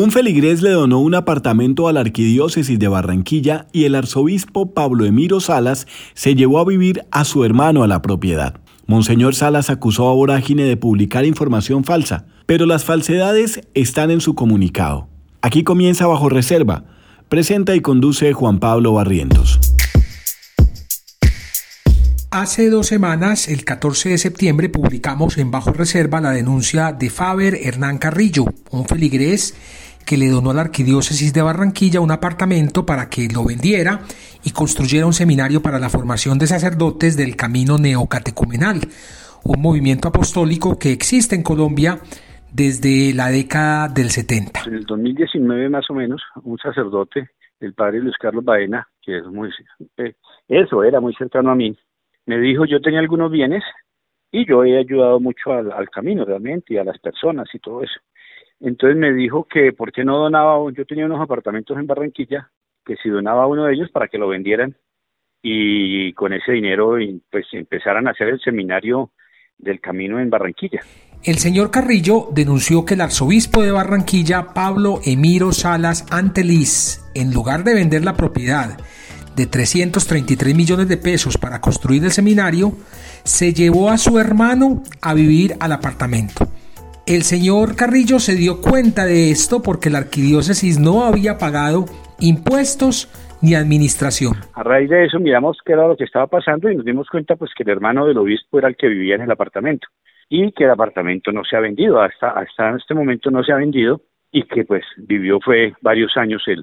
Un feligrés le donó un apartamento a la arquidiócesis de Barranquilla y el arzobispo Pablo Emiro Salas se llevó a vivir a su hermano a la propiedad. Monseñor Salas acusó a Vorágine de publicar información falsa, pero las falsedades están en su comunicado. Aquí comienza bajo reserva. Presenta y conduce Juan Pablo Barrientos. Hace dos semanas, el 14 de septiembre, publicamos en Bajo Reserva la denuncia de Faber Hernán Carrillo, un feligrés que le donó a la Arquidiócesis de Barranquilla un apartamento para que lo vendiera y construyera un seminario para la formación de sacerdotes del Camino Neocatecumenal, un movimiento apostólico que existe en Colombia desde la década del 70. En el 2019 más o menos, un sacerdote, el padre Luis Carlos Baena, que es muy, eh, eso era muy cercano a mí, me dijo yo tenía algunos bienes y yo he ayudado mucho al, camino realmente y a las personas y todo eso. Entonces me dijo que por qué no donaba, yo tenía unos apartamentos en Barranquilla, que si donaba uno de ellos para que lo vendieran y con ese dinero pues empezaran a hacer el seminario del camino en Barranquilla. El señor Carrillo denunció que el arzobispo de Barranquilla, Pablo Emiro Salas Anteliz, en lugar de vender la propiedad de 333 millones de pesos para construir el seminario, se llevó a su hermano a vivir al apartamento. El señor Carrillo se dio cuenta de esto porque la arquidiócesis no había pagado impuestos ni administración. A raíz de eso miramos qué era lo que estaba pasando y nos dimos cuenta pues que el hermano del obispo era el que vivía en el apartamento y que el apartamento no se ha vendido, hasta, hasta este momento no se ha vendido y que pues vivió fue varios años el,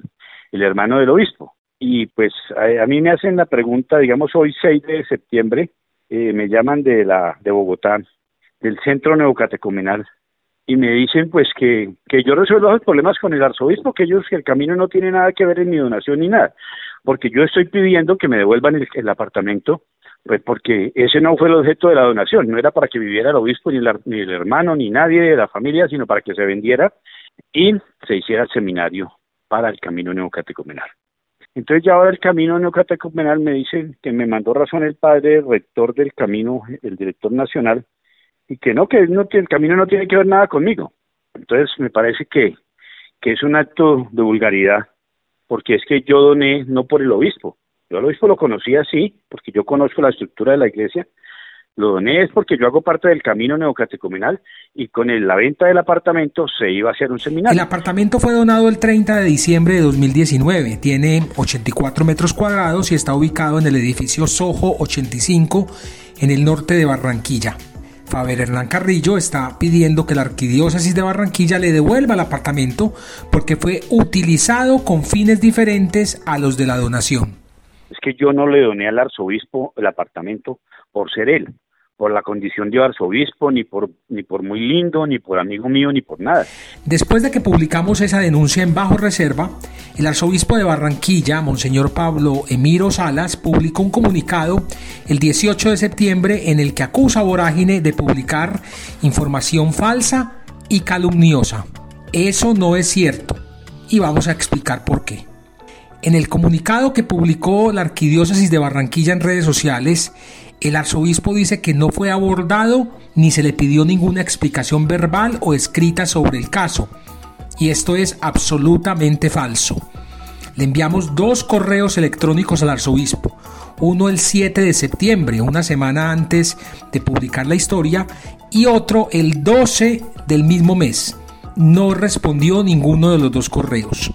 el hermano del obispo. Y pues a, mí me hacen la pregunta, digamos hoy 6 de septiembre, eh, me llaman de la de Bogotá, del Centro Neocatecumenal, y me dicen pues que, que yo resuelvo los problemas con el arzobispo, que ellos, que el camino no tiene nada que ver en mi donación ni nada, porque yo estoy pidiendo que me devuelvan el, el apartamento, pues porque ese no fue el objeto de la donación, no era para que viviera el obispo, ni, ni el hermano, ni nadie de la familia, sino para que se vendiera y se hiciera el seminario para el camino neocatecumenal. Entonces ya ahora el camino neocatecumenal me dice que me mandó razón el padre rector del camino, el director nacional, y que no, que, no, que el camino no tiene que ver nada conmigo. Entonces me parece que, que es un acto de vulgaridad, porque es que yo doné no por el obispo, yo al obispo lo conocía así, porque yo conozco la estructura de la iglesia, lo doné es porque yo hago parte del camino neocatecumenal y con la venta del apartamento se iba a hacer un seminario. El apartamento fue donado el 30 de diciembre de 2019. Tiene 84 metros cuadrados y está ubicado en el edificio Sojo 85 en el norte de Barranquilla. Faber Hernán Carrillo está pidiendo que la arquidiócesis de Barranquilla le devuelva el apartamento porque fue utilizado con fines diferentes a los de la donación. Es que yo no le doné al arzobispo el apartamento por ser él por la condición de arzobispo, ni por, ni por muy lindo, ni por amigo mío, ni por nada. Después de que publicamos esa denuncia en Bajo Reserva, el arzobispo de Barranquilla, Monseñor Pablo Emiro Salas, publicó un comunicado el 18 de septiembre en el que acusa a Vorágine de publicar información falsa y calumniosa. Eso no es cierto y vamos a explicar por qué. En el comunicado que publicó la Arquidiócesis de Barranquilla en redes sociales, el arzobispo dice que no fue abordado ni se le pidió ninguna explicación verbal o escrita sobre el caso. Y esto es absolutamente falso. Le enviamos dos correos electrónicos al arzobispo. Uno el 7 de septiembre, una semana antes de publicar la historia, y otro el 12 del mismo mes. No respondió ninguno de los dos correos.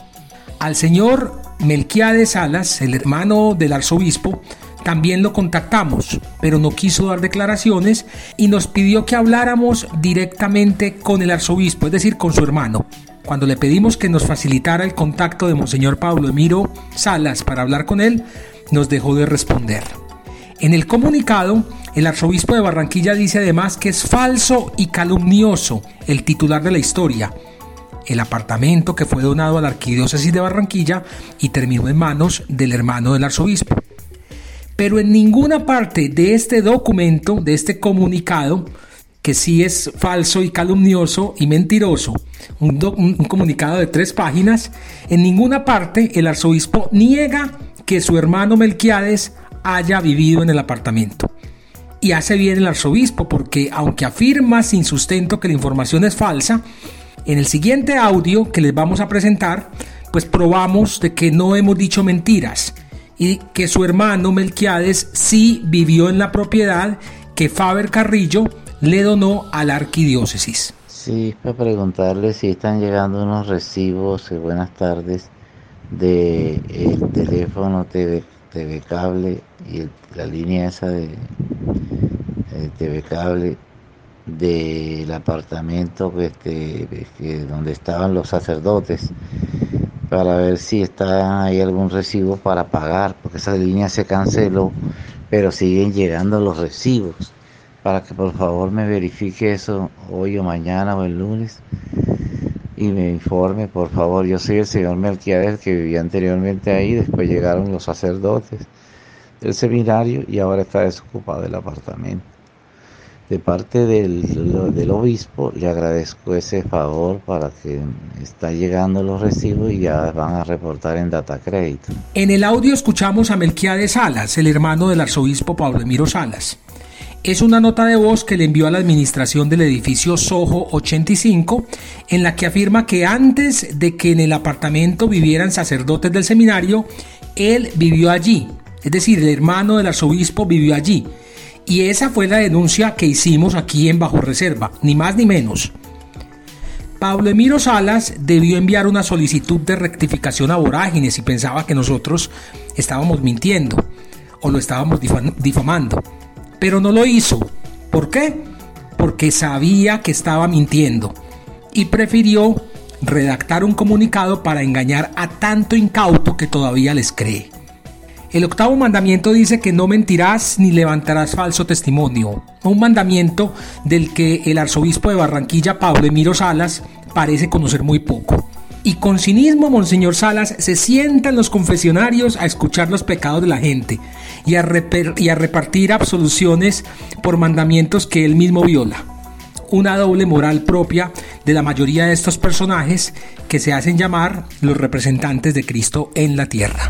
Al señor Melquiades Salas, el hermano del arzobispo, también lo contactamos, pero no quiso dar declaraciones y nos pidió que habláramos directamente con el arzobispo, es decir, con su hermano. Cuando le pedimos que nos facilitara el contacto de Monseñor Pablo Emiro Salas para hablar con él, nos dejó de responder. En el comunicado, el arzobispo de Barranquilla dice además que es falso y calumnioso el titular de la historia, el apartamento que fue donado a la arquidiócesis de Barranquilla y terminó en manos del hermano del arzobispo. Pero en ninguna parte de este documento, de este comunicado, que sí es falso y calumnioso y mentiroso, un, comunicado de tres páginas, en ninguna parte el arzobispo niega que su hermano Melquiades haya vivido en el apartamento. Y hace bien el arzobispo porque aunque afirma sin sustento que la información es falsa, En el siguiente audio que les vamos a presentar, pues probamos de que no hemos dicho mentiras y que su hermano Melquiades sí vivió en la propiedad que Faber Carrillo le donó a la arquidiócesis. Sí, para preguntarle si están llegando unos recibos, eh, buenas tardes, de el teléfono TV, Cable y la línea esa de, TV Cable del apartamento que, este, donde estaban los sacerdotes para ver si está ahí algún recibo para pagar, porque esa línea se canceló, pero siguen llegando los recibos. Para que por favor me verifique eso hoy o mañana o el lunes y me informe, por favor. Yo soy el señor Melquiades que vivía anteriormente ahí, después llegaron los sacerdotes del seminario y ahora está desocupado el apartamento. De parte del, obispo le agradezco ese favor para que está llegando los recibos y ya van a reportar en Data Crédito. En el audio escuchamos a Melquiades Salas, el hermano del arzobispo Pablo Emiro Salas. Es una nota de voz que le envió a la administración del edificio Soho 85, en la que afirma que antes de que en el apartamento vivieran sacerdotes del seminario, él vivió allí. Es decir, el hermano del arzobispo vivió allí. Y esa fue la denuncia que hicimos aquí en Bajo Reserva, ni más ni menos. Pablo Emiro Salas debió enviar una solicitud de rectificación a Vorágines y pensaba que nosotros estábamos mintiendo o lo estábamos difamando pero no lo hizo. ¿Por qué? Porque sabía que estaba mintiendo y prefirió redactar un comunicado para engañar a tanto incauto que todavía les cree. El octavo mandamiento dice que no mentirás ni levantarás falso testimonio, un mandamiento del que el arzobispo de Barranquilla, Pablo Emiro Salas, parece conocer muy poco. Y con cinismo, Monseñor Salas se sienta en los confesionarios a escuchar los pecados de la gente y a, y a repartir absoluciones por mandamientos que él mismo viola. Una doble moral propia de la mayoría de estos personajes que se hacen llamar los representantes de Cristo en la tierra.